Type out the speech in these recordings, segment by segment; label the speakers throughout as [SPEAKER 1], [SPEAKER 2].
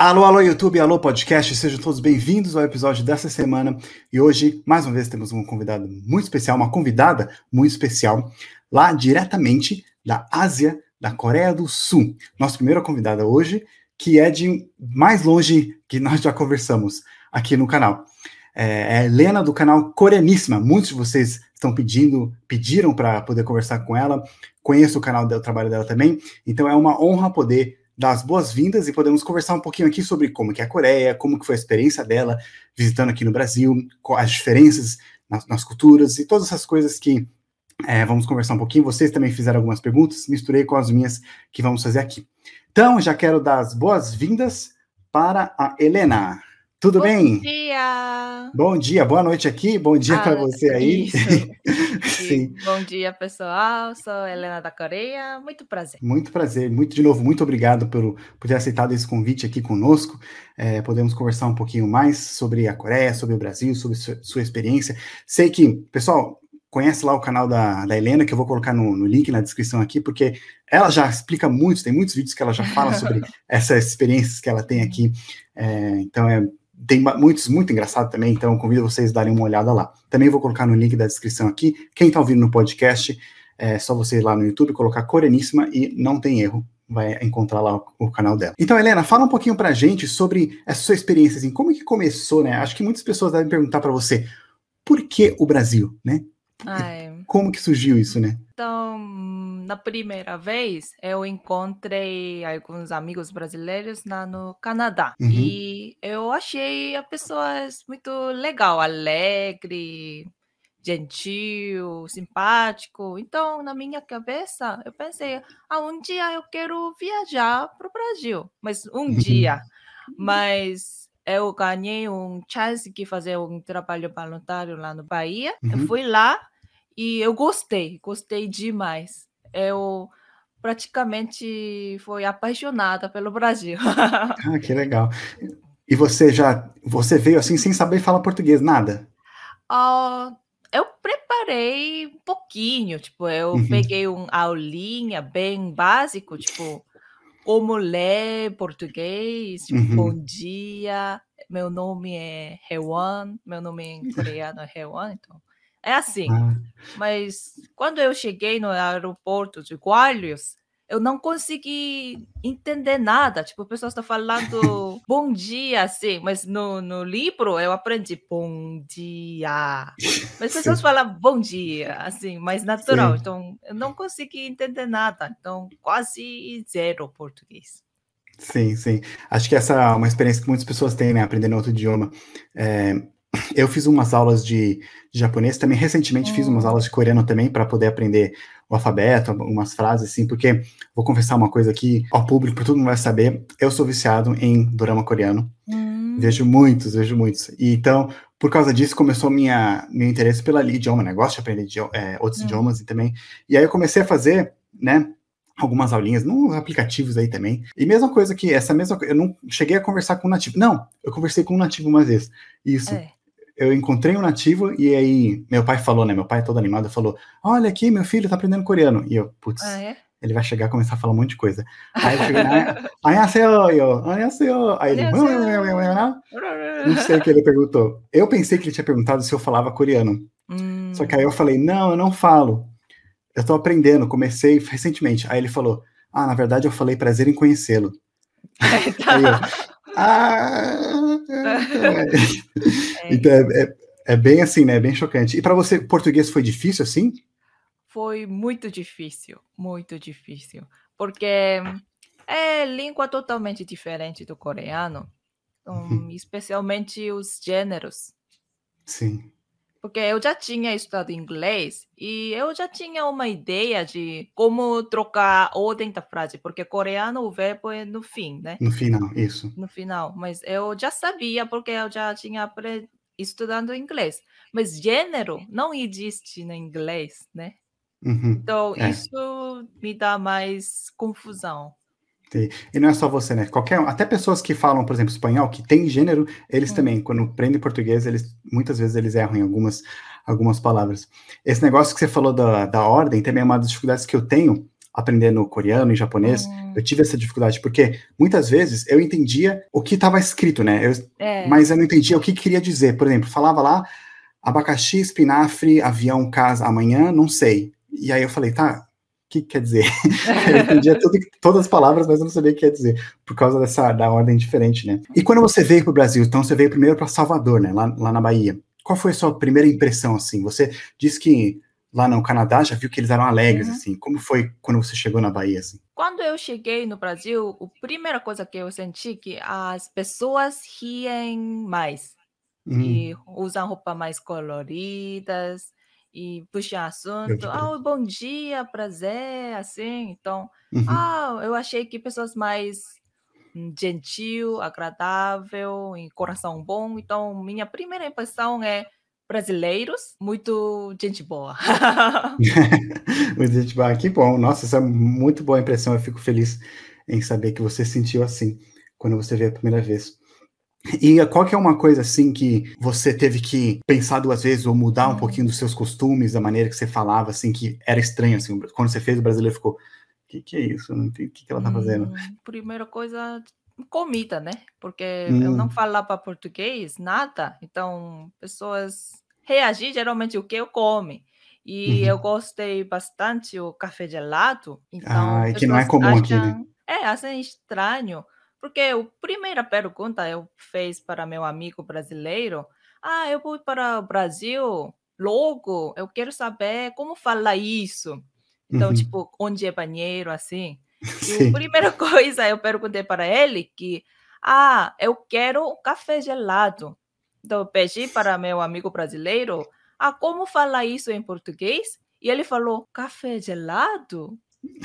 [SPEAKER 1] Alô, alô, YouTube, alô, podcast, sejam todos bem-vindos ao episódio dessa semana. E hoje, mais uma vez, temos um convidado muito especial, uma convidada muito especial, lá diretamente da Ásia, da Coreia do Sul. Nossa primeira convidada hoje, que é de mais longe que nós já conversamos aqui no canal. É, é Helena do canal Coreaníssima. Muitos de vocês estão pedindo, pediram para poder conversar com ela. Conheço o canal o trabalho dela também. Então é uma honra poder dar as boas-vindas e podemos conversar um pouquinho aqui sobre como que é a Coreia, como que foi a experiência dela visitando aqui no Brasil, as diferenças nas, nas culturas e todas essas coisas que é, vamos conversar um pouquinho. Vocês também fizeram algumas perguntas, misturei com as minhas que vamos fazer aqui. Então, já quero dar as boas-vindas para a Helena. Tudo
[SPEAKER 2] bom
[SPEAKER 1] bem?
[SPEAKER 2] Bom dia!
[SPEAKER 1] Bom dia, boa noite aqui, bom dia ah, para você aí.
[SPEAKER 2] Sim. Bom dia, pessoal. Sou Helena da Coreia. Muito prazer.
[SPEAKER 1] Muito prazer, muito de novo, muito obrigado por, por ter aceitado esse convite aqui conosco. É, podemos conversar um pouquinho mais sobre a Coreia, sobre o Brasil, sobre sua, sua experiência. Sei que, pessoal, conhece lá o canal da, da Helena, que eu vou colocar no, no, link na descrição aqui, porque ela já explica muito, tem muitos vídeos que ela já fala sobre essas experiências que ela tem aqui. É, então é tem muitos muito engraçado também, então convido vocês a darem uma olhada lá. Também vou colocar no link da descrição aqui. Quem está ouvindo no podcast, é só você ir lá no YouTube, colocar Coreaníssima e não tem erro, vai encontrar lá o, o, canal dela. Então, Helena, fala um pouquinho pra gente sobre essa sua experiência, assim, como que começou, né? Acho que muitas pessoas devem perguntar para você, por que o Brasil, né? Ai. Como que surgiu isso, né?
[SPEAKER 2] Então, na primeira vez, eu encontrei alguns amigos brasileiros lá no Canadá. Uhum. E eu achei a pessoas muito legal, alegre, gentil, simpático. Então, na minha cabeça, eu pensei, ah, um dia eu quero viajar para o Brasil. Mas um uhum. dia. Mas eu ganhei um chance de fazer um trabalho voluntário lá no Bahia. Uhum. Eu fui lá e eu gostei, gostei demais eu praticamente fui apaixonada pelo Brasil.
[SPEAKER 1] ah, que legal. E você já, você veio assim sem saber falar português, nada?
[SPEAKER 2] Uh, eu preparei um pouquinho, tipo, eu uhum. peguei uma aulinha bem básico, tipo, como ler português, tipo, uhum. bom dia, meu nome é Hewan, meu nome em coreano é Hewan, então é assim. Ah. Mas quando eu cheguei no aeroporto de Guarulhos, eu não consegui entender nada. Tipo, o pessoal está falando bom dia, assim, mas no, no livro eu aprendi bom dia. Mas as pessoas falam bom dia, assim, mais natural. Sim. Então, eu não consegui entender nada. Então, quase zero português.
[SPEAKER 1] Sim, sim. Acho que essa é uma experiência que muitas pessoas têm, né? Aprendendo outro idioma. É, eu fiz umas aulas de, de japonês, também recentemente fiz umas hum. aulas de coreano também para poder aprender o alfabeto, algumas frases assim, porque vou confessar uma coisa aqui ao público, para todo mundo vai saber, eu sou viciado em drama coreano. Hum. Vejo muitos, vejo muitos. E então, por causa disso, começou minha meu interesse pela idioma, né? Gosto de aprender idioma, é, outros hum. idiomas e também. E aí eu comecei a fazer, né, algumas aulinhas nos aplicativos aí também. E mesma coisa que essa mesma eu não cheguei a conversar com um nativo. Não, eu conversei com um nativo uma vez. Isso. É eu encontrei um nativo e aí meu pai falou, né? Meu pai todo animado falou: Olha aqui, meu filho tá aprendendo coreano. E eu, putz, ah, é? ele vai chegar e começar a falar um monte de coisa. Aí ele chegou, anhaseo, eu, anhaseo. Aí ele, não sei o que ele perguntou. Eu pensei que ele tinha perguntado se eu falava coreano. Hum. Só que aí eu hum. falei: Não, eu não falo. Eu tô aprendendo, comecei recentemente. Aí ele falou: Ah, na verdade eu falei prazer em conhecê-lo. É, tá. aí eu, tá ah, é. Então é, é, é, bem assim, né? É bem chocante. E para você, português foi difícil assim?
[SPEAKER 2] Foi muito difícil, muito difícil, porque é língua totalmente diferente do coreano, um, especialmente os gêneros.
[SPEAKER 1] Sim
[SPEAKER 2] porque eu já tinha estudado inglês e eu já tinha uma ideia de como trocar a ordem da frase, porque coreano o verbo é no fim, né?
[SPEAKER 1] No final, isso.
[SPEAKER 2] No final, mas eu já sabia porque eu já tinha estudando inglês. Mas gênero não existe no inglês, né? Uhum, então, é. isso me dá mais confusão.
[SPEAKER 1] E não é só você, né? Qualquer, até pessoas que falam, por exemplo, espanhol, que tem gênero, eles hum. também, quando aprendem português, eles muitas vezes eles erram em algumas, algumas palavras. Esse negócio que você falou da, da ordem também é uma das dificuldades que eu tenho aprendendo coreano e japonês,
[SPEAKER 2] Hum.
[SPEAKER 1] eu tive essa dificuldade, porque muitas vezes eu entendia o que estava escrito, né? Eu-
[SPEAKER 2] É.
[SPEAKER 1] mas eu não entendia o que queria dizer. Por exemplo, falava lá abacaxi, espinafre, avião, casa, amanhã, não sei. E aí eu falei, tá, que quer dizer? eu entendia tudo, todas as palavras, mas eu não sabia o que quer dizer, por causa dessa da ordem diferente, né? E quando você veio para o Brasil, então você veio primeiro para Salvador, né? Lá, lá na Bahia. Qual foi a sua primeira impressão, assim? Você disse que lá no Canadá já viu que eles eram alegres,
[SPEAKER 2] Uhum.
[SPEAKER 1] assim. Como foi quando você chegou na Bahia, assim?
[SPEAKER 2] Quando eu cheguei no Brasil, a primeira coisa que eu senti que as pessoas riem mais
[SPEAKER 1] Hum,
[SPEAKER 2] e usam roupa mais coloridas e puxam assunto. Ah, bom dia, prazer, assim. Então,
[SPEAKER 1] uhum.
[SPEAKER 2] ah, eu achei que pessoas mais hum, gentil, agradável e coração bom. Então, minha primeira impressão é brasileiros, muito gente boa.
[SPEAKER 1] Mas, tipo, ah, que bom. Nossa, essa é muito boa impressão. Eu fico feliz em saber que você sentiu assim quando você veio a primeira vez. E qual que é uma coisa assim que você teve que pensar duas vezes ou mudar um
[SPEAKER 2] Hum.
[SPEAKER 1] pouquinho dos seus costumes, da maneira que você falava, assim, que era estranho, assim, quando você fez o brasileiro ficou, o que, que é isso? Eu o que, que ela tá fazendo.
[SPEAKER 2] Hum, primeira coisa, comida, né? Porque eu não
[SPEAKER 1] Hum,
[SPEAKER 2] falava português, nada. Então, pessoas reagem geralmente o que eu come. E eu
[SPEAKER 1] uhum.
[SPEAKER 2] gostei bastante o café gelado. Então,
[SPEAKER 1] Ah, que não é comum aqui, né?
[SPEAKER 2] acham, é, acham estranho. Porque a primeira pergunta eu fiz para meu amigo brasileiro, ah, eu vou para o Brasil logo, eu quero saber como falar isso. Então,
[SPEAKER 1] Uhum.
[SPEAKER 2] tipo, onde é banheiro, assim. E a primeira coisa eu perguntei para ele que, ah, eu quero um café gelado. Então eu pedi para meu amigo brasileiro, ah, como falar isso em português? E ele falou, café gelado?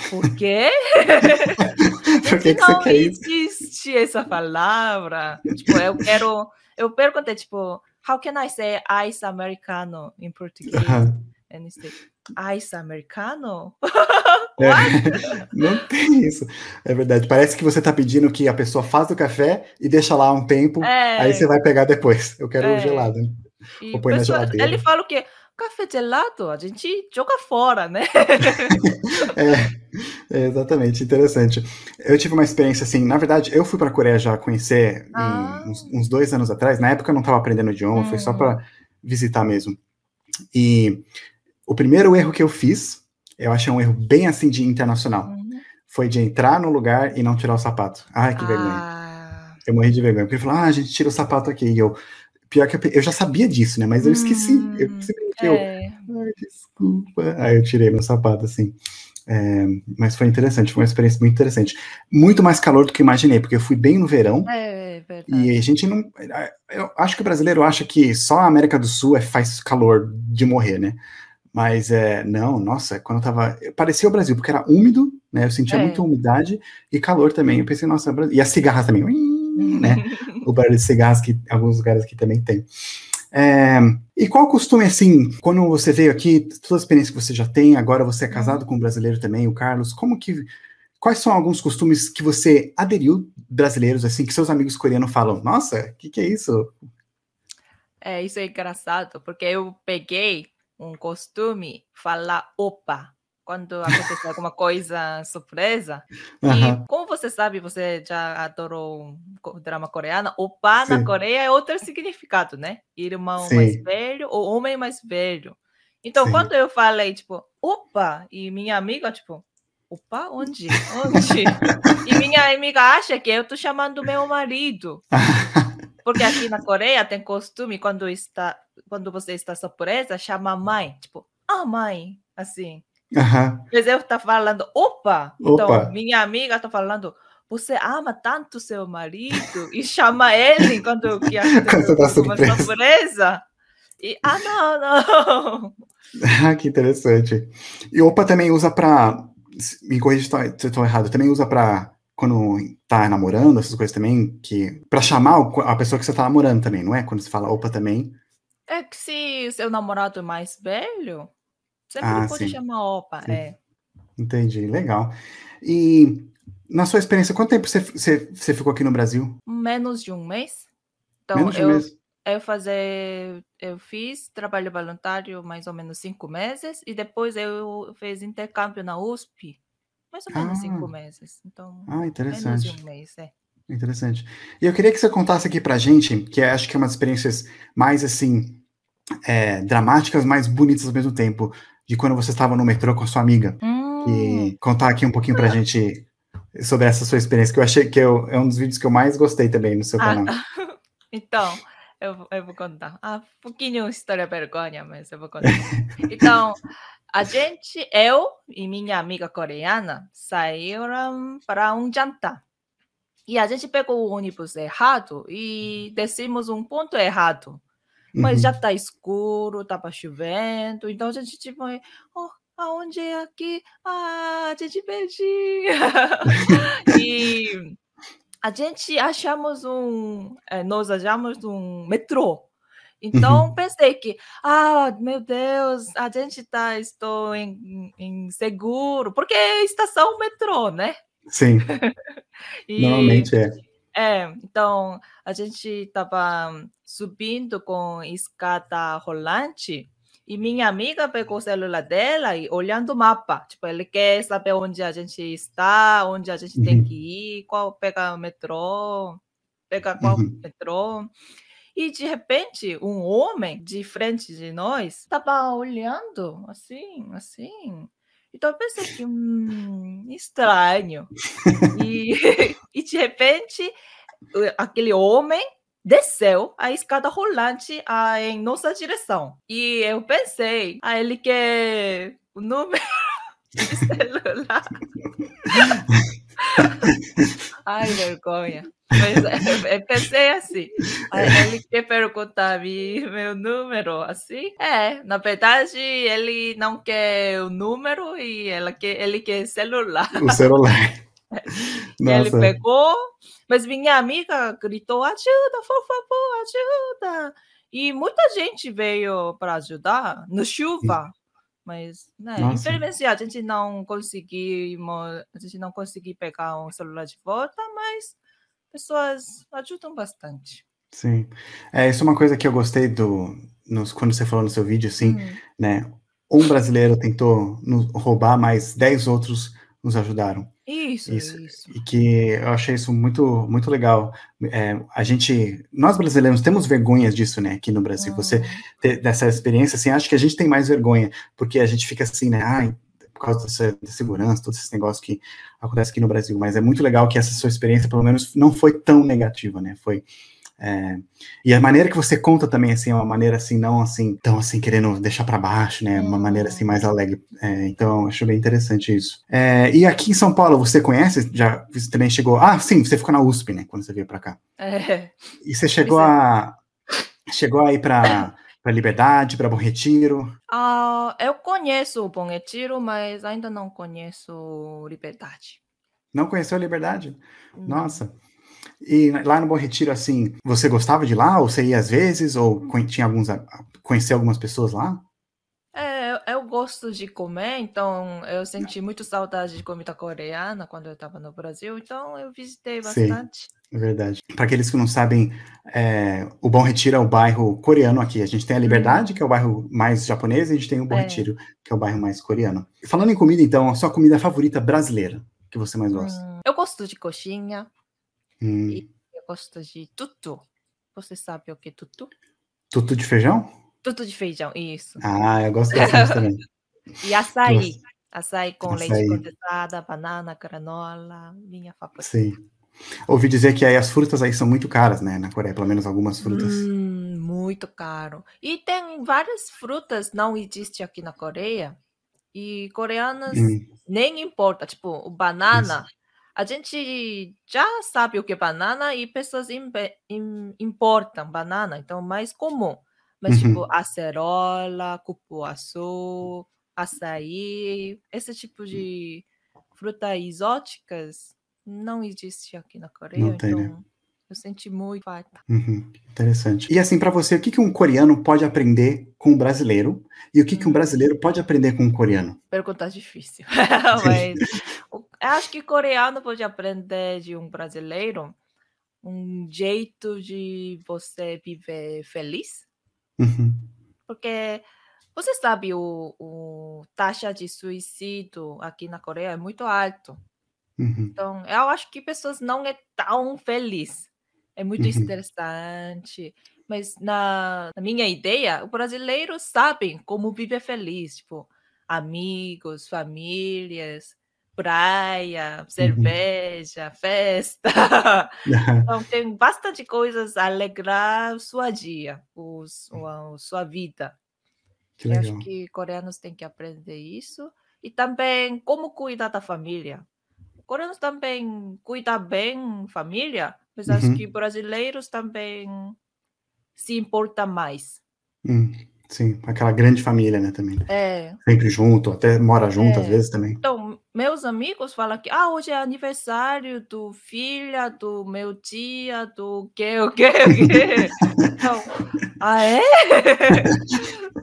[SPEAKER 2] Por quê?
[SPEAKER 1] Por que, que você
[SPEAKER 2] não
[SPEAKER 1] quer isso?
[SPEAKER 2] existe essa palavra. Tipo, eu quero. Eu perguntei, tipo, how can I say ice americano em português?
[SPEAKER 1] Aham.
[SPEAKER 2] And he said, ice americano?
[SPEAKER 1] É,
[SPEAKER 2] What?
[SPEAKER 1] não tem isso. É verdade. Parece que você tá pedindo que a pessoa faz o café e deixa lá um tempo, aí você
[SPEAKER 2] É,
[SPEAKER 1] vai pegar depois. Eu quero o
[SPEAKER 2] é.
[SPEAKER 1] gelado. né? Ou põe na
[SPEAKER 2] pessoa, ele
[SPEAKER 1] geladeira.
[SPEAKER 2] fala o quê? Café gelado, a gente joga fora, né?
[SPEAKER 1] É, é, exatamente, interessante. Eu tive uma experiência assim, na verdade, eu fui para a Coreia já conhecer
[SPEAKER 2] Ah,
[SPEAKER 1] em uns, uns dois anos atrás. Na época eu não estava aprendendo idioma, foi só
[SPEAKER 2] hum,
[SPEAKER 1] para visitar mesmo. E o primeiro erro que eu fiz, eu achei um erro bem assim de internacional,
[SPEAKER 2] uhum.
[SPEAKER 1] foi de entrar no lugar e não tirar o sapato. Ai, que vergonha.
[SPEAKER 2] Ah,
[SPEAKER 1] Eu morri de vergonha, porque ele falou, ah, a gente tira o sapato aqui. E eu, pior que eu, eu já sabia disso, né? Mas eu esqueci. Eu
[SPEAKER 2] hum,
[SPEAKER 1] simplesmente, eu,
[SPEAKER 2] é,
[SPEAKER 1] ai, desculpa. Aí eu tirei meu sapato, assim. É, mas foi interessante, foi uma experiência muito interessante. Muito mais calor do que eu imaginei, porque eu fui bem no verão
[SPEAKER 2] é
[SPEAKER 1] e
[SPEAKER 2] verdade.
[SPEAKER 1] a gente não. Eu acho que o brasileiro acha que só a América do Sul é, faz calor de morrer, né? Mas é, não, nossa, quando eu tava. Parecia o Brasil, porque era úmido, né? Eu sentia muita
[SPEAKER 2] É.
[SPEAKER 1] umidade e calor também. Eu pensei, nossa. E as cigarras também, uim, né? O barulho de cigarras que alguns lugares aqui também tem. É, e qual o costume, assim, quando você veio aqui, toda a experiência que você já tem, agora você é casado com um brasileiro também, o Carlos, como que. Quais são alguns costumes que você aderiu brasileiros, assim, que seus amigos coreanos falam? Nossa, o que, que é isso?
[SPEAKER 2] É, isso é engraçado, porque eu peguei um costume falar opa quando acontece alguma coisa surpresa. E como você sabe, você já adorou co- drama coreano, opa na
[SPEAKER 1] sim,
[SPEAKER 2] Coreia é outro significado, né? Irmão mais
[SPEAKER 1] sim,
[SPEAKER 2] velho ou homem mais velho. Então,
[SPEAKER 1] sim.
[SPEAKER 2] quando eu falei, tipo, opa, e minha amiga, tipo, opa, onde? Onde? E minha amiga acha que eu tô chamando meu marido. Porque aqui na Coreia tem costume, quando, está, quando você está surpresa, chama mãe. Tipo, ah, mãe. Assim.
[SPEAKER 1] Aham,
[SPEAKER 2] Mas eu tá falando, opa! Então,
[SPEAKER 1] Opa,
[SPEAKER 2] minha amiga tá falando, você ama tanto seu marido e chama ele quando que
[SPEAKER 1] você tá surpresa.
[SPEAKER 2] surpresa. E, ah, não, não.
[SPEAKER 1] Ah, que interessante. E opa também usa pra. Me corrija se eu se tô errado, também usa pra. Quando tá namorando, essas coisas também, que. Pra chamar a pessoa que você tá namorando também, não é? Quando você fala opa também.
[SPEAKER 2] É que se seu namorado é mais velho, sempre
[SPEAKER 1] Ah,
[SPEAKER 2] pode chamar opa.
[SPEAKER 1] sim.
[SPEAKER 2] É.
[SPEAKER 1] Entendi, legal. E na sua experiência, quanto tempo você, você, você ficou aqui no Brasil?
[SPEAKER 2] Menos de um mês. Então,
[SPEAKER 1] Menos de um
[SPEAKER 2] eu
[SPEAKER 1] mês?
[SPEAKER 2] eu fazer eu fiz trabalho voluntário mais ou menos cinco meses e depois eu fiz intercâmbio na USP mais ou menos cinco meses. Então,
[SPEAKER 1] ah,
[SPEAKER 2] menos
[SPEAKER 1] interessante.
[SPEAKER 2] de um mês, é.
[SPEAKER 1] Interessante. E eu queria que você contasse aqui pra gente, que eu acho que é uma das experiências mais, assim, é, dramáticas, mas bonitas ao mesmo tempo, de quando você estava no metrô com a sua amiga.
[SPEAKER 2] Hum,
[SPEAKER 1] E contar aqui um pouquinho pra gente sobre essa sua experiência, que eu achei que eu- é um dos vídeos que eu mais gostei também no seu
[SPEAKER 2] ah,
[SPEAKER 1] canal.
[SPEAKER 2] então, eu, vou- eu vou contar. Ah, um pouquinho história vergonha, mas eu vou contar. Então, a gente, eu e minha amiga coreana saíram para um jantar. E a gente pegou o ônibus errado e descemos um ponto errado. Mas
[SPEAKER 1] Uhum.
[SPEAKER 2] já tá escuro, tava chovendo, então a gente tipo, oh, aonde é aqui? Ah, a gente perdi. e a gente achamos um, eh, nós achamos um metrô. Então
[SPEAKER 1] Uhum.
[SPEAKER 2] pensei que, ah, meu Deus, a gente tá, estou em, em seguro, porque é estação metrô, né?
[SPEAKER 1] Sim,
[SPEAKER 2] E
[SPEAKER 1] normalmente é.
[SPEAKER 2] É, então a gente estava subindo com escada rolante e minha amiga pegou o celular dela e olhando o mapa. Tipo, ele quer saber onde a gente está, onde a gente tem
[SPEAKER 1] Uhum.
[SPEAKER 2] que ir, qual pega o metrô, pega qual
[SPEAKER 1] Uhum.
[SPEAKER 2] metrô. E de repente, um homem de frente de nós estava olhando assim, assim. Então eu pensei que, hum, estranho. E de repente, aquele homem desceu a escada rolante ah, em nossa direção. E eu pensei, ah, ele quer o número de celular. Ai, vergonha. Mas eu, eu pensei assim, ah, ele quer perguntar meu número, assim? É, na verdade, ele não quer o número e ela quer, ele quer celular.
[SPEAKER 1] O celular.
[SPEAKER 2] E ele pegou, mas minha amiga gritou: ajuda, por favor, ajuda. E muita gente veio para ajudar no chuva. Mas, né,
[SPEAKER 1] Nossa.
[SPEAKER 2] infelizmente a gente não conseguimos, a gente não conseguiu pegar o celular de volta, mas pessoas ajudam bastante.
[SPEAKER 1] Sim. É, isso é uma coisa que eu gostei do. Nos, quando você falou no seu vídeo, assim,
[SPEAKER 2] Hum,
[SPEAKER 1] né? Um brasileiro tentou nos roubar, mas dez outros nos ajudaram.
[SPEAKER 2] Isso,
[SPEAKER 1] Isso.
[SPEAKER 2] isso.
[SPEAKER 1] E que eu achei isso muito, muito legal. É, a gente, nós brasileiros temos vergonhas disso, né? Aqui no Brasil. Você
[SPEAKER 2] Hum,
[SPEAKER 1] ter dessa experiência, assim, acho que a gente tem mais vergonha, porque a gente fica assim, né? Ai, por causa dessa, da segurança, todos esses negócios que acontecem aqui no Brasil. Mas é muito legal que essa sua experiência, pelo menos, não foi tão negativa, né? Foi. É, e a maneira que você conta também, assim, é uma maneira assim, não assim, tão assim, querendo deixar para baixo, né? Uma maneira assim, mais alegre. É, então, acho bem interessante isso. É, e aqui em São Paulo, você conhece? Já você também chegou. Ah, sim, você ficou na USP, né? Quando você veio para cá.
[SPEAKER 2] É,
[SPEAKER 1] E você chegou
[SPEAKER 2] é.
[SPEAKER 1] a. Chegou aí para para Liberdade, para Bom Retiro.
[SPEAKER 2] ah, eu conheço o Bom Retiro, mas ainda não conheço Liberdade.
[SPEAKER 1] Não conheceu a Liberdade?
[SPEAKER 2] Não.
[SPEAKER 1] Nossa. E lá no Bom Retiro, assim, você gostava de lá? Ou você ia às vezes? Ou conhe- tinha alguns. a- Conheceu algumas pessoas lá?
[SPEAKER 2] É, eu, gosto de comer, então eu senti muito saudade de comida coreana quando eu estava no Brasil, então eu visitei
[SPEAKER 1] Sim.
[SPEAKER 2] bastante.
[SPEAKER 1] É verdade. Para aqueles que não sabem, é, o Bom Retiro é o bairro coreano aqui. A gente tem a Liberdade, que é o bairro mais japonês, e a gente tem o Bom
[SPEAKER 2] É.
[SPEAKER 1] Retiro, que é o bairro mais coreano. Falando em comida, então, a sua comida favorita brasileira que você mais gosta?
[SPEAKER 2] Hum, eu gosto de coxinha,
[SPEAKER 1] Hum,
[SPEAKER 2] eu gosto de tutu. Você sabe o que é tutu?
[SPEAKER 1] tutu de feijão?
[SPEAKER 2] Tutu de feijão, isso.
[SPEAKER 1] Ah, eu gosto bastante também.
[SPEAKER 2] E açaí. Açaí com
[SPEAKER 1] Açaí.
[SPEAKER 2] leite condensada, banana, granola, minha favorita.
[SPEAKER 1] Sim. Ouvi dizer que aí as frutas aí são muito caras, né? Na Coreia, pelo menos algumas frutas.
[SPEAKER 2] Hum, muito caro. E tem várias frutas não existe aqui na Coreia. E coreanas
[SPEAKER 1] Hum,
[SPEAKER 2] nem importa, tipo, o banana. A gente já sabe o que é banana e pessoas importam banana, então é mais comum. Mas,
[SPEAKER 1] Uhum.
[SPEAKER 2] tipo, acerola, cupuaçu, açaí, esse tipo de frutas exóticas não existe aqui na Coreia,
[SPEAKER 1] Não tem, né?
[SPEAKER 2] Eu senti muito
[SPEAKER 1] uhum, interessante. E assim, para você, o que, que um coreano pode aprender com um brasileiro? E o que, que um
[SPEAKER 2] Hum.
[SPEAKER 1] brasileiro pode aprender com um coreano?
[SPEAKER 2] Pergunta difícil. Mas acho que coreano pode aprender de um brasileiro um jeito de você viver feliz.
[SPEAKER 1] Uhum,
[SPEAKER 2] Porque Você sabe, o, o taxa de suicídio aqui na Coreia é muito alto.
[SPEAKER 1] Uhum.
[SPEAKER 2] Então, eu acho que pessoas não é tão feliz. É muito
[SPEAKER 1] Uhum.
[SPEAKER 2] estressante. Mas na, na minha ideia, os brasileiros sabem como viver feliz, tipo, amigos, famílias, praia,
[SPEAKER 1] Uhum.
[SPEAKER 2] cerveja, festa.
[SPEAKER 1] Aham.
[SPEAKER 2] Então, tem bastante coisas a alegrar sua dia, os, a sua vida.
[SPEAKER 1] Que
[SPEAKER 2] Eu acho que coreanos têm que aprender isso. E também como cuidar da família. Coreanos também cuidam bem família, mas acho que
[SPEAKER 1] Uhum.
[SPEAKER 2] brasileiros também se importam mais.
[SPEAKER 1] Hum, sim, aquela grande família, né, também.
[SPEAKER 2] É,
[SPEAKER 1] Sempre junto, até mora junto às
[SPEAKER 2] é.
[SPEAKER 1] vezes também.
[SPEAKER 2] Então, meus amigos falam que ah, hoje é aniversário do filha do meu tia, do que, o que, o que. Então, ah, é?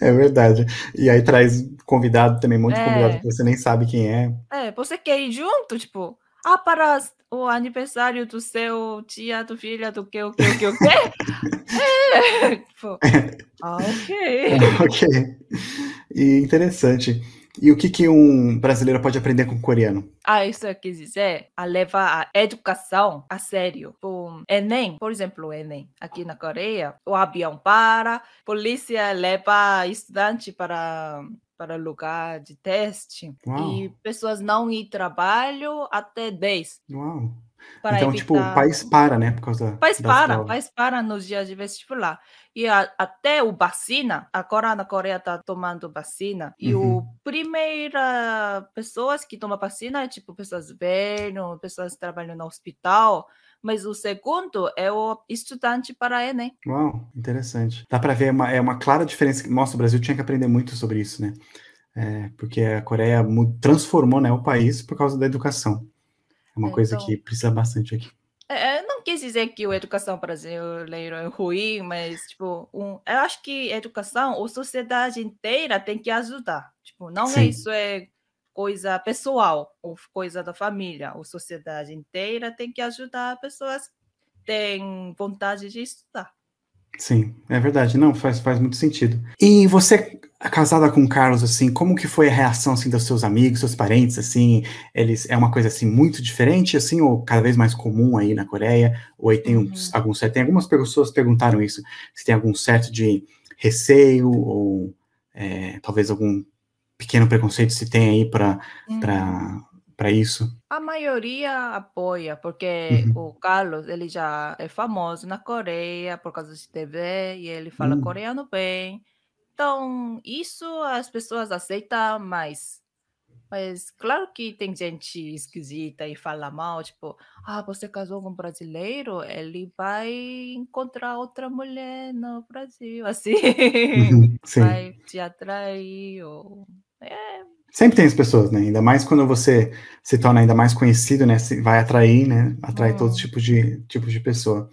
[SPEAKER 1] É verdade. E aí traz convidado também, um monte de convidado que
[SPEAKER 2] É,
[SPEAKER 1] você nem sabe quem é.
[SPEAKER 2] é, você quer ir junto? Tipo, ah, para o aniversário do seu tia, do filha, do que, o que, o que, o que? É, tipo, ah, ok.
[SPEAKER 1] Ok. E interessante. E o que que um brasileiro pode aprender com o coreano?
[SPEAKER 2] Ah, isso quis dizer, a levar a educação a sério. O Enem, por exemplo, o Enem, aqui na Coreia, o avião para, polícia leva estudante para para lugar de teste e
[SPEAKER 1] Uau,
[SPEAKER 2] pessoas não ir trabalho até 10
[SPEAKER 1] uau. Então, tipo, o
[SPEAKER 2] evitar
[SPEAKER 1] país para, né, por causa das
[SPEAKER 2] para,
[SPEAKER 1] provas.
[SPEAKER 2] faz para nos dias de vestibular. E a até o vacina, agora na Coreia está tomando vacina, e o
[SPEAKER 1] Uhum.
[SPEAKER 2] primeira pessoas que toma vacina é, tipo, pessoas velhas, pessoas que trabalham no hospital, mas o segundo é o estudante para Enem.
[SPEAKER 1] Uau, interessante. Dá para ver, uma, é uma clara diferença. que- Nossa, o Brasil tinha que aprender muito sobre isso, né? É, porque a Coreia transformou, né, o país por causa da educação. É uma coisa
[SPEAKER 2] Então,
[SPEAKER 1] que precisa bastante aqui.
[SPEAKER 2] é, é, não quis dizer que a educação brasileira é ruim, mas, tipo, um, eu acho que a educação, a sociedade inteira tem que ajudar. Tipo, não é
[SPEAKER 1] Sim.
[SPEAKER 2] isso é coisa pessoal ou coisa da família. A sociedade inteira tem que ajudar pessoas que têm vontade de estudar.
[SPEAKER 1] Sim, é verdade. Não, faz, faz muito sentido. E você, casada com o Carlos, assim, como que foi a reação, assim, dos seus amigos, seus parentes, assim? Eles, é uma coisa, assim, muito diferente, assim, ou cada vez mais comum aí na Coreia? Ou aí tem uns,
[SPEAKER 2] Uhum.
[SPEAKER 1] algum certo... Tem algumas pessoas perguntaram isso, se tem algum certo de receio, ou é, talvez algum pequeno preconceito se tem aí para
[SPEAKER 2] Hum.
[SPEAKER 1] para isso.
[SPEAKER 2] A maioria apoia, porque
[SPEAKER 1] Uhum.
[SPEAKER 2] o Carlos, ele já é famoso na Coreia por causa de TV e ele fala
[SPEAKER 1] Hum,
[SPEAKER 2] coreano bem. Então, isso as pessoas aceitam mais. Mas claro que tem gente esquisita e fala mal, tipo, ah, você casou com um brasileiro, ele vai encontrar outra mulher no Brasil, assim,
[SPEAKER 1] uhum,
[SPEAKER 2] vai te atrair, ou... É,
[SPEAKER 1] Sempre tem as pessoas, né? Ainda mais quando você se torna ainda mais conhecido, né? Vai atrair, né? Atrai todos os
[SPEAKER 2] hum,
[SPEAKER 1] tipos de, tipos de pessoa.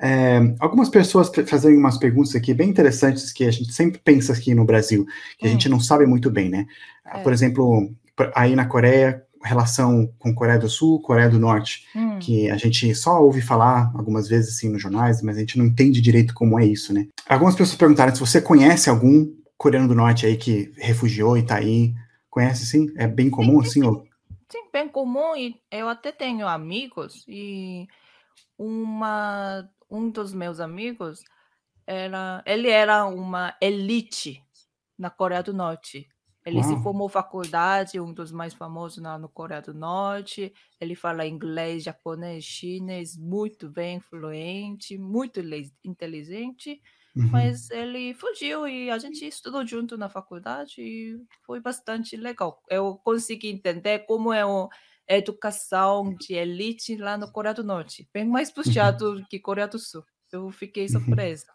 [SPEAKER 1] É, algumas pessoas fazem umas perguntas aqui bem interessantes que a gente sempre pensa aqui no Brasil, que a gente
[SPEAKER 2] hum,
[SPEAKER 1] não sabe muito bem, né? Ah, Por
[SPEAKER 2] é,
[SPEAKER 1] exemplo, aí na Coreia, relação com Coreia do Sul, Coreia do Norte,
[SPEAKER 2] hum,
[SPEAKER 1] que a gente só ouve falar algumas vezes assim nos jornais, mas a gente não entende direito como é isso, né? Algumas pessoas perguntaram se você conhece algum coreano do Norte aí que refugiou e tá aí. Conhece, sim? É bem comum,
[SPEAKER 2] sim,
[SPEAKER 1] assim?
[SPEAKER 2] sim,
[SPEAKER 1] Ou...
[SPEAKER 2] sim, bem comum, e eu até tenho amigos, e uma, um dos meus amigos, Era ele era uma elite na Coreia do Norte. Ele se
[SPEAKER 1] Uau!
[SPEAKER 2] formou faculdade, um dos mais famosos na no Coreia do Norte. Ele fala inglês, japonês, chinês muito bem, fluente, muito inteligente,
[SPEAKER 1] Uhum,
[SPEAKER 2] mas ele fugiu e a gente estudou junto na faculdade e foi bastante legal. Eu consegui entender como é o a educação de elite lá no Coreia do Norte, bem mais
[SPEAKER 1] uhum,
[SPEAKER 2] puxado que Coreia do Sul. Eu fiquei
[SPEAKER 1] uhum.
[SPEAKER 2] surpresa.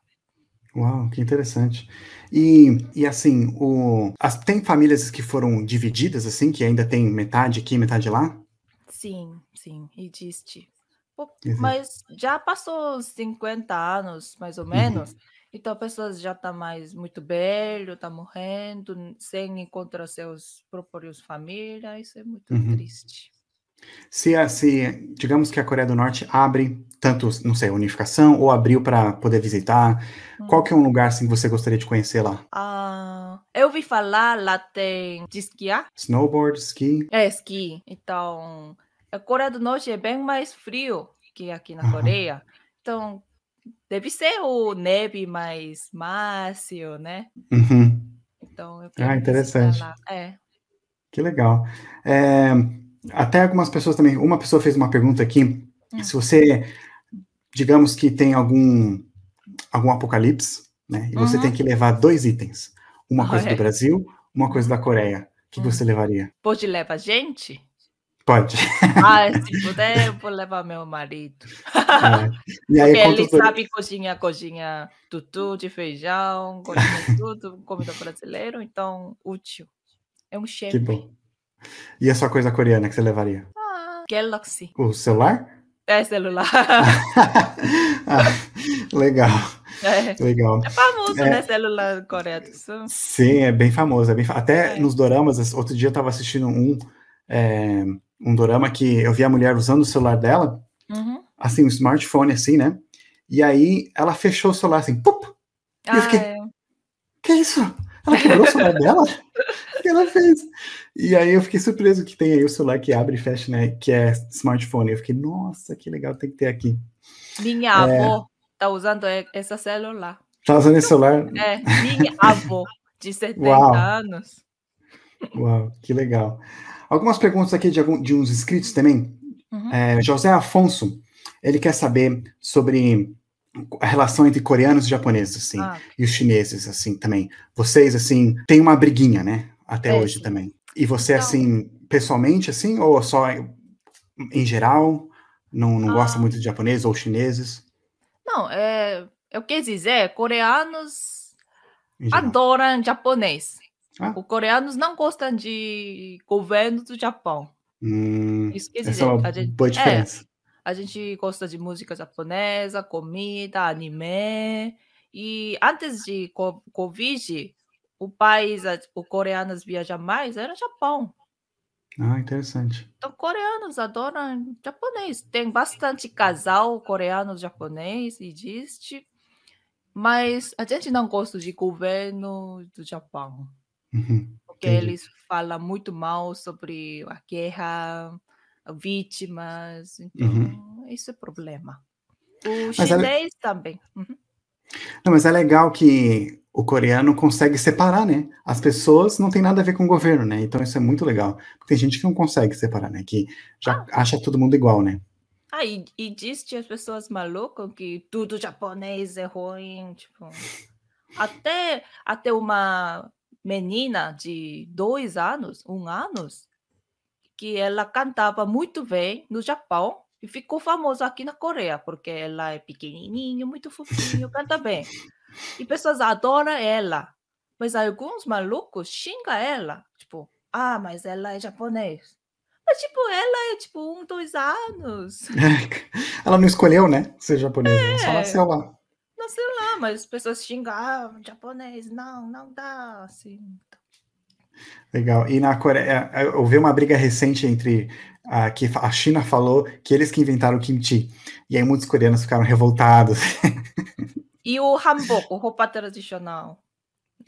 [SPEAKER 1] Uau, que interessante. E, e assim, o, as, tem famílias que foram divididas, assim, que ainda tem metade aqui, metade lá?
[SPEAKER 2] Sim, sim, Existe. mas já passou 50 anos, mais ou menos,
[SPEAKER 1] Uhum,
[SPEAKER 2] então a pessoa já está mais muito velho, está morrendo, sem encontrar seus próprios família, isso é muito
[SPEAKER 1] uhum.
[SPEAKER 2] triste.
[SPEAKER 1] Se, se, digamos que a Coreia do Norte abre tanto, não sei, unificação ou abriu para poder visitar, hum. qual que é um lugar assim, que você gostaria de conhecer lá?
[SPEAKER 2] Ah, eu ouvi falar, lá tem de esquiar.
[SPEAKER 1] Snowboard, ski?
[SPEAKER 2] É, esqui. Então, a Coreia do Norte é bem mais frio que aqui na Coreia. Então, deve ser o neve mais mácio, né?
[SPEAKER 1] Uhum.
[SPEAKER 2] Então, eu
[SPEAKER 1] ah, interessante.
[SPEAKER 2] É.
[SPEAKER 1] Que legal. É, até algumas pessoas também. Uma pessoa fez uma pergunta aqui. Hum. Se você, digamos que tem algum algum apocalipse, né? E você uhum. tem que levar dois itens. Uma coisa do Brasil, uma coisa da Coreia. O que hum. você levaria?
[SPEAKER 2] Pode levar gente?
[SPEAKER 1] Pode.
[SPEAKER 2] Ah, se puder, eu vou levar meu marido.
[SPEAKER 1] É. E aí,
[SPEAKER 2] Porque ele sabe cozinhar, cozinha tutu de feijão, cozinha tudo, comida brasileira, então útil. É um chefe.
[SPEAKER 1] Que bom. E a sua coisa coreana que você levaria?
[SPEAKER 2] Ah, Galaxy.
[SPEAKER 1] O celular?
[SPEAKER 2] É, celular.
[SPEAKER 1] ah, legal. É. Legal.
[SPEAKER 2] É famoso, é, né? Celular Coreia do Sul.
[SPEAKER 1] Sim, é bem famoso. É bem, até é. nos doramas, outro dia eu estava assistindo um. É, um dorama que eu vi a mulher usando o celular dela,
[SPEAKER 2] uhum.
[SPEAKER 1] assim, um smartphone, assim, né? E aí ela fechou o celular assim, pup! E ah, eu fiquei, é. que isso? Ela quebrou o celular dela? O que ela fez? E aí eu fiquei surpreso que tem aí o celular que abre e fecha, né? Que é smartphone. Eu fiquei, nossa, que legal, tem que ter aqui.
[SPEAKER 2] Minha é... avó tá usando esse celular.
[SPEAKER 1] Tá usando esse celular?
[SPEAKER 2] É, minha avó, de 70 Uau. anos.
[SPEAKER 1] Uau, que legal. Algumas perguntas aqui de, algum, de uns inscritos também. Uhum. É, José Afonso, ele quer saber sobre a relação entre coreanos e japoneses, assim, ah. e os chineses, assim, também. Vocês, assim, tem uma briguinha, né? Até é, hoje sim. também. E você, então... assim, pessoalmente, assim, ou só em geral, não, não ah. gosta muito de japoneses ou chineses?
[SPEAKER 2] Não, é, eu quis dizer, coreanos adoram japonês. Ah. Os coreanos não gostam de governo do Japão.
[SPEAKER 1] Hum, Isso quer dizer, é uma gente, boa é, diferença. É,
[SPEAKER 2] a gente gosta de música japonesa, comida, anime. E antes de Covid, o país, os coreanos viajam mais era Japão.
[SPEAKER 1] Ah, interessante.
[SPEAKER 2] Então, coreanos adoram japonês. Tem bastante casal coreano-japonês, existe. Mas a gente não gosta de governo do Japão.
[SPEAKER 1] Uhum,
[SPEAKER 2] porque entendi. eles falam muito mal sobre a guerra, vítimas, então uhum. isso é problema. O mas é chinês é... também. Uhum.
[SPEAKER 1] Não, mas é legal que o coreano consegue separar, né? As pessoas não tem nada a ver com o governo, né? Então isso é muito legal. Tem gente que não consegue separar, né? Que já ah. acha todo mundo igual, né?
[SPEAKER 2] Ah, e, e diz que as pessoas malucas que tudo japonês é ruim, tipo... Até, até uma menina de dois anos, um ano, que ela cantava muito bem no Japão e ficou famosa aqui na Coreia, porque ela é pequenininha, muito fofinho, canta bem. E pessoas adoram ela. Mas alguns malucos xingam ela. Tipo, ah, mas ela é japonês. Mas, tipo, ela é, tipo, um, dois anos.
[SPEAKER 1] ela não escolheu, né, ser japonesa. É. Só nasceu lá
[SPEAKER 2] sei lá, mas as pessoas xingavam japonês, não, não dá, assim.
[SPEAKER 1] Legal. E na Coreia, houve é, uma briga recente entre a que a China falou que eles que inventaram o kimchi. E aí muitos coreanos ficaram revoltados.
[SPEAKER 2] E o hanbok, roupa tradicional.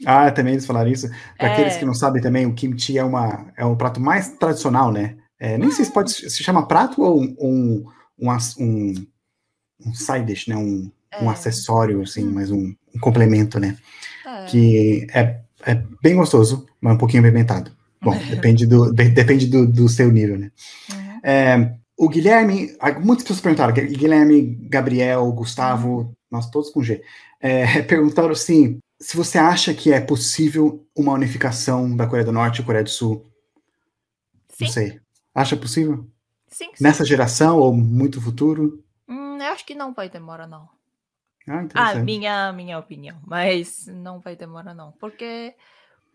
[SPEAKER 1] Ah, também eles falaram isso. Para é. aqueles que não sabem também, o kimchi é, uma, é um prato mais tradicional, né? É, nem sei se pode se chama prato ou um, um, um, um, um side dish, né? Um, é. um acessório, assim, hum. mais um, um complemento, né? É. Que é, é bem gostoso, mas um pouquinho apimentado. Bom, depende, do, de, depende do, do, seu nível, né? Uhum. É, o Guilherme, muitas pessoas perguntaram, Guilherme, Gabriel, Gustavo, uhum. nós todos com G, é, perguntaram assim, se você acha que é possível uma unificação da Coreia do Norte e Coreia do Sul. Sim. Não sei. Acha possível?
[SPEAKER 2] Sim,
[SPEAKER 1] sim. Nessa geração ou muito futuro?
[SPEAKER 2] Hum, eu acho que não vai demorar, não.
[SPEAKER 1] Ah, ah,
[SPEAKER 2] minha, minha opinião, mas não vai demorar não, porque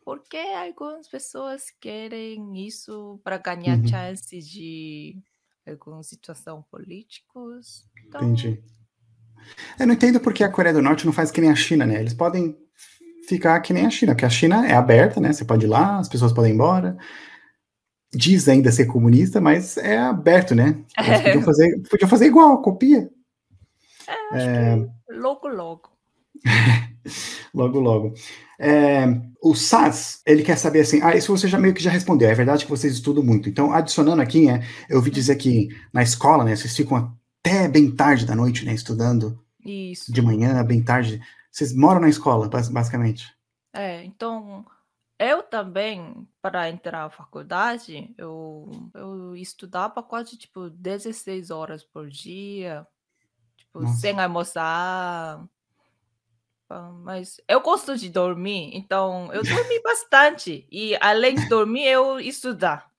[SPEAKER 2] porque algumas pessoas querem isso para ganhar uhum. chances de alguma situação políticos.
[SPEAKER 1] Então... Entendi. Eu não entendo porque a Coreia do Norte não faz que nem a China, né? Eles podem ficar que nem a China, porque a China é aberta, né? Você pode ir lá, as pessoas podem ir embora. diz ainda ser comunista, mas é aberto, né? Eles podiam fazer, podiam fazer igual, copia.
[SPEAKER 2] É, é... logo, logo.
[SPEAKER 1] logo, logo. É, o SAS, ele quer saber assim, ah, isso você já meio que já respondeu, é verdade que vocês estudam muito. Então, adicionando aqui, é, eu ouvi dizer que na escola, né, vocês ficam até bem tarde da noite, né, estudando.
[SPEAKER 2] Isso.
[SPEAKER 1] De manhã, bem tarde. Vocês moram na escola, basicamente.
[SPEAKER 2] É, então, eu também, para entrar na faculdade, eu, eu estudava quase, tipo, 16 horas por dia, tipo, Nossa. sem almoçar, mas eu gosto de dormir, então eu dormi bastante. E além de dormir, eu estudar.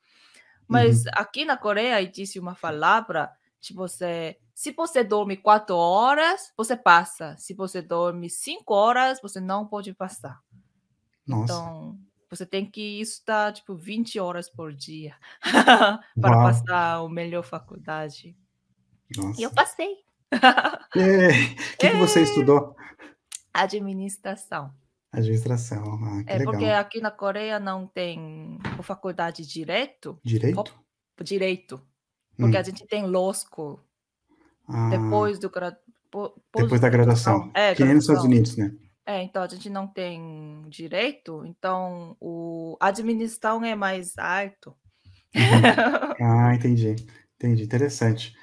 [SPEAKER 2] Mas uhum. aqui na Coreia existe uma palavra, tipo, você, se você dorme quatro horas, você passa. Se você dorme cinco horas, você não pode passar. Nossa. Então, você tem que estudar, tipo, 20 horas por dia para Uau. passar a melhor faculdade. Nossa. E eu passei.
[SPEAKER 1] O que, que você estudou?
[SPEAKER 2] Administração.
[SPEAKER 1] Administração, ah, que é
[SPEAKER 2] legal. porque aqui na Coreia não tem faculdade de direito.
[SPEAKER 1] Direito?
[SPEAKER 2] Direito. Porque hum. a gente tem school. Ah, depois do
[SPEAKER 1] depois da graduação. É, que nem nos Estados Unidos, né?
[SPEAKER 2] É, então a gente não tem direito, então o administração é mais alto.
[SPEAKER 1] Uhum. ah, entendi. Entendi, interessante.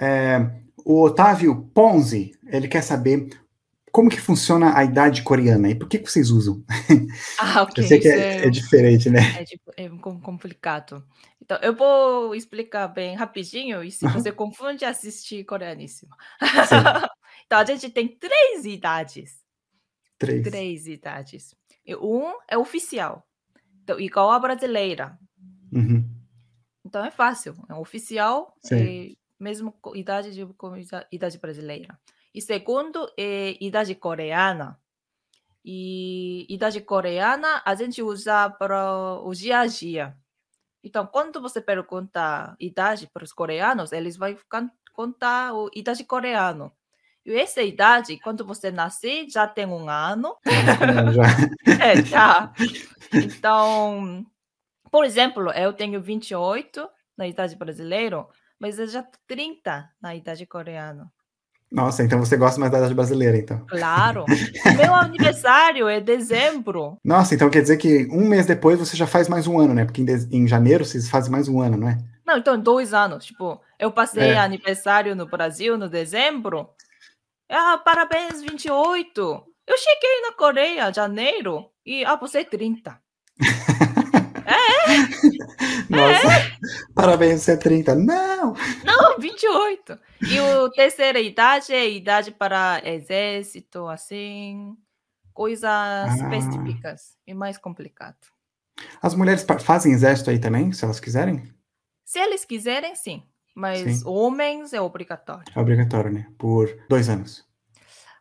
[SPEAKER 1] É, o Otávio Ponzi, ele quer saber como que funciona a idade coreana e por que, que vocês usam?
[SPEAKER 2] Ah, ok.
[SPEAKER 1] Eu sei que é, é, é, diferente, né?
[SPEAKER 2] É, tipo, é, complicado. Então, eu vou explicar bem rapidinho e se você confunde, assiste coreaníssimo. então, a gente tem três idades.
[SPEAKER 1] Três.
[SPEAKER 2] Três idades. E um é oficial. Então, igual a brasileira.
[SPEAKER 1] Uhum.
[SPEAKER 2] Então, é fácil. É oficial, é mesmo idade de idade brasileira. E segundo é idade coreana. E idade coreana a gente usa para o dia a dia. Então, quando você pergunta idade para os coreanos, eles vão contar a idade coreana. E essa idade, quando você nasce, já tem um ano. já. é, já. Então, por exemplo, eu tenho 28 na idade brasileira, mas eu já 30 na idade coreana.
[SPEAKER 1] Nossa, então você gosta mais da idade brasileira, então.
[SPEAKER 2] Claro. Meu aniversário é dezembro.
[SPEAKER 1] Nossa, então quer dizer que um mês depois você já faz mais um ano, né? Porque em, de... em janeiro vocês fazem mais um ano, não é?
[SPEAKER 2] Não, então dois anos. Tipo, eu passei é. aniversário no Brasil no dezembro. Ah, parabéns, 28. Eu cheguei na Coreia, janeiro, e ah, você é 30.
[SPEAKER 1] É. Nossa, é. parabéns, você é 30. Não!
[SPEAKER 2] Não, 28. E o terceira idade é idade para exército, assim, coisas ah. específicas e mais complicado.
[SPEAKER 1] As mulheres fazem exército aí também, se elas quiserem?
[SPEAKER 2] Se eles quiserem, sim. Mas sim. homens é obrigatório.
[SPEAKER 1] É obrigatório, né? Por dois anos.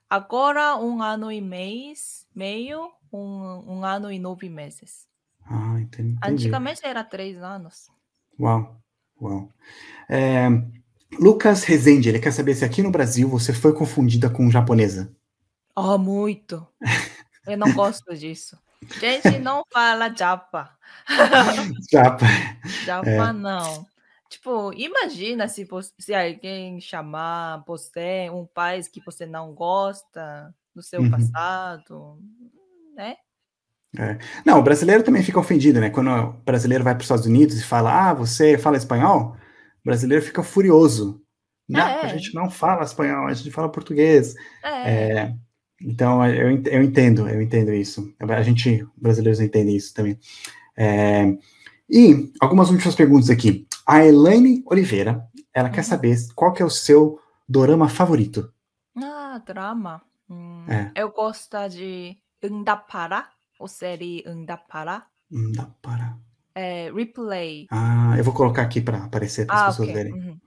[SPEAKER 2] Agora, um ano e mês, meio, um, um ano e nove meses.
[SPEAKER 1] Ah, entendi.
[SPEAKER 2] Antigamente era três anos.
[SPEAKER 1] Uau, uau. É, Lucas Rezende, ele quer saber se aqui no Brasil você foi confundida com japonesa.
[SPEAKER 2] Oh, muito. Eu não gosto disso. Gente, não fala japa.
[SPEAKER 1] japa.
[SPEAKER 2] Japa é. não. Tipo, imagina se, você, se alguém chamar você um país que você não gosta do seu uhum. passado, né?
[SPEAKER 1] É. Não, o brasileiro também fica ofendido, né? Quando o brasileiro vai para os Estados Unidos e fala, ah, você fala espanhol, o brasileiro fica furioso. Não, é. a gente não fala espanhol, a gente fala português. É. é então, eu, eu entendo, eu entendo isso. A gente, brasileiros, entendem isso também. É, e algumas últimas perguntas aqui. A Elaine Oliveira, ela uhum. quer saber qual que é o seu dorama favorito.
[SPEAKER 2] Ah, drama. Hum, é. Eu gosto de Undapara ou série Undapara.
[SPEAKER 1] Undapara.
[SPEAKER 2] É, replay.
[SPEAKER 1] Ah, eu vou colocar aqui para aparecer para as ah, pessoas okay. verem. Uhum.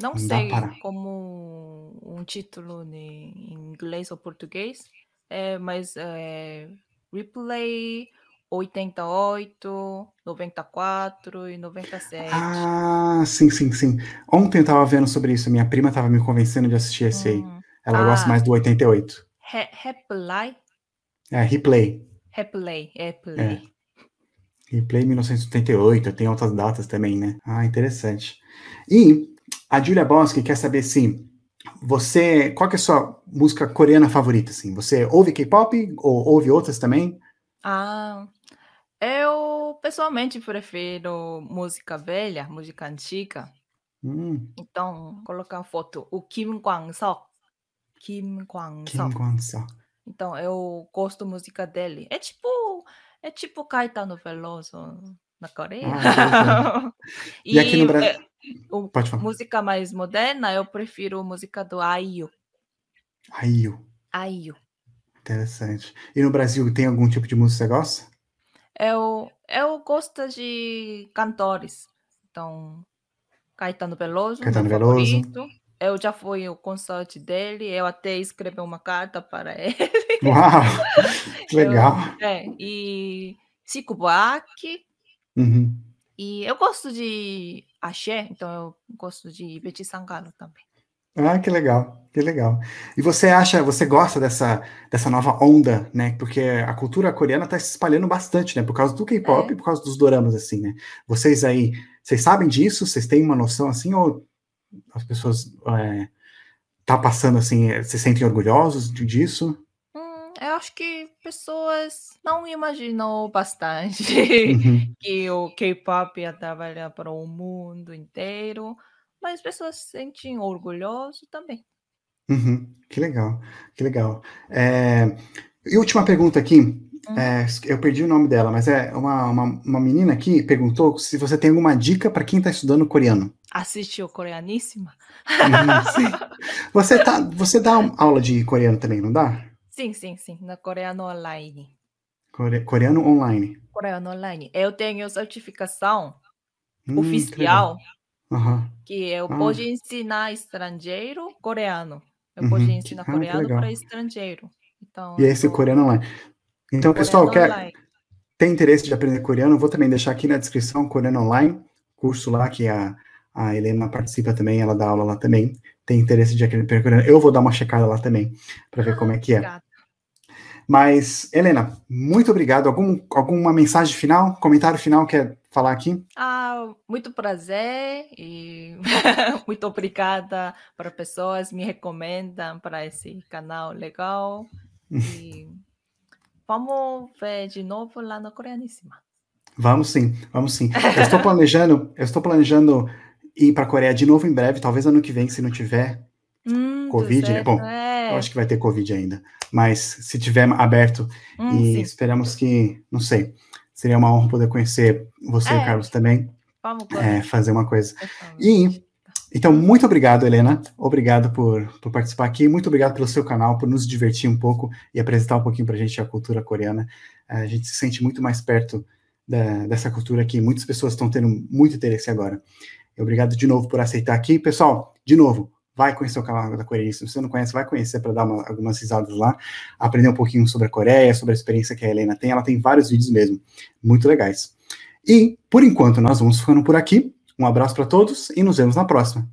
[SPEAKER 2] Não sei como um título em inglês ou português, é, mas é, replay 88, 94 e 97.
[SPEAKER 1] Ah, sim, sim, sim. Ontem eu tava vendo sobre isso. Minha prima tava me convencendo de assistir esse hum. aí. Ela ah, gosta mais do 88.
[SPEAKER 2] Re replay?
[SPEAKER 1] É, replay.
[SPEAKER 2] Replay, replay. É.
[SPEAKER 1] Replay 1978, tem outras datas também, né? Ah, interessante. E a Julia Bosque quer saber se você, qual que é a sua música coreana favorita, assim? Você ouve K-pop ou ouve outras também?
[SPEAKER 2] Ah, eu pessoalmente prefiro música velha, música antiga.
[SPEAKER 1] Hum,
[SPEAKER 2] Então, colocar a foto, o Kim Kwang-sok. Kim Kwang-sok.
[SPEAKER 1] Kim Kwang-seo.
[SPEAKER 2] Então, eu gosto da música dele. É tipo, é tipo Caetano Veloso na Coreia.
[SPEAKER 1] Ah, E aqui no Brasil.
[SPEAKER 2] é, o-
[SPEAKER 1] Pode falar.
[SPEAKER 2] música mais moderna, eu prefiro a música do Ayu.
[SPEAKER 1] Aí,
[SPEAKER 2] Ayu.
[SPEAKER 1] interessante. E no Brasil, tem algum tipo de música que você gosta?
[SPEAKER 2] Eu, eu gosto de cantores. Então, Caetano Veloso,
[SPEAKER 1] Caetano
[SPEAKER 2] meu
[SPEAKER 1] Veloso.
[SPEAKER 2] favorito. Eu já fui ao concerto dele, eu até escrevi uma carta para ele.
[SPEAKER 1] Uau! Que legal.
[SPEAKER 2] É, e Chico Buarque.
[SPEAKER 1] Uhum.
[SPEAKER 2] E eu gosto de axé, então eu gosto de Betty Sangalo também.
[SPEAKER 1] Ah, que legal, que legal. E você acha, você gosta dessa, dessa nova onda, né? Porque a cultura coreana está se espalhando bastante, né? Por causa do K-pop
[SPEAKER 2] É.
[SPEAKER 1] e por causa dos doramas, assim, né? Vocês aí, vocês sabem disso? Vocês têm uma noção assim? Ou as pessoas é, tá passando assim, é, se sentem orgulhosos disso?
[SPEAKER 2] Hum, eu acho que pessoas não imaginam bastante
[SPEAKER 1] Uhum.
[SPEAKER 2] que o K-pop ia trabalhar para o mundo inteiro, mas pessoas se sentem orgulhosos também.
[SPEAKER 1] Uhum. Que legal, que legal. É, e última pergunta aqui. É, eu perdi o nome dela, mas é uma, uma, uma menina aqui perguntou se você tem alguma dica para quem está estudando coreano.
[SPEAKER 2] Assistiu Coreaníssima?
[SPEAKER 1] Uhum, sim. Você, tá, você dá aula de coreano também, não dá?
[SPEAKER 2] Sim, sim, sim, na Coreano Online.
[SPEAKER 1] Core- coreano online.
[SPEAKER 2] Coreano Online. Eu tenho certificação
[SPEAKER 1] Hum, que
[SPEAKER 2] oficial
[SPEAKER 1] Aham.
[SPEAKER 2] que eu
[SPEAKER 1] Ah.
[SPEAKER 2] posso ensinar estrangeiro coreano. Eu
[SPEAKER 1] Uhum,
[SPEAKER 2] posso
[SPEAKER 1] que-
[SPEAKER 2] ensinar
[SPEAKER 1] ah, que
[SPEAKER 2] coreano
[SPEAKER 1] legal.
[SPEAKER 2] para estrangeiro. Então,
[SPEAKER 1] E
[SPEAKER 2] eu
[SPEAKER 1] esse coreano online. Então, pessoal, quer,
[SPEAKER 2] online.
[SPEAKER 1] tem interesse de aprender coreano? Vou também deixar aqui na descrição coreano online, curso lá que a, a Helena participa também, ela dá aula lá também. Tem interesse de aprender coreano? Eu vou dar uma checada lá também para ver como é que é.
[SPEAKER 2] Obrigada.
[SPEAKER 1] Mas, Helena, muito obrigado. Algum, alguma mensagem final, comentário final quer falar aqui?
[SPEAKER 2] Ah, muito prazer e muito obrigada para pessoas me recomendam para esse canal legal. E vamos ver de novo lá na Coreaníssima.
[SPEAKER 1] Vamos sim, vamos sim. Eu estou planejando, eu estou planejando ir para a Coreia de novo em breve, talvez ano que vem, se não tiver
[SPEAKER 2] Hum,
[SPEAKER 1] Covid,
[SPEAKER 2] tudo
[SPEAKER 1] né? Bom,
[SPEAKER 2] certo, é.
[SPEAKER 1] Eu acho que vai ter Covid ainda. Mas se tiver aberto
[SPEAKER 2] Hum,
[SPEAKER 1] e
[SPEAKER 2] sim,
[SPEAKER 1] esperamos que, não sei, seria uma honra poder conhecer você,
[SPEAKER 2] É.
[SPEAKER 1] Carlos, também,
[SPEAKER 2] vamos
[SPEAKER 1] é, fazer uma coisa. E, então, muito obrigado, Helena. Obrigado por, por participar aqui. Muito obrigado pelo seu canal, por nos divertir um pouco e apresentar um pouquinho pra gente a cultura coreana. A gente se sente muito mais perto da- dessa cultura que muitas pessoas estão tendo muito interesse agora. Obrigado de novo por aceitar aqui. Pessoal, de novo, vai conhecer o canal da Coreia. Se você não conhece, vai conhecer para dar uma- algumas risadas lá, aprender um pouquinho sobre a Coreia, sobre a experiência que a Helena tem. Ela tem vários vídeos mesmo, muito legais. E, por enquanto, nós vamos ficando por aqui. Um abraço para todos e nos vemos na próxima.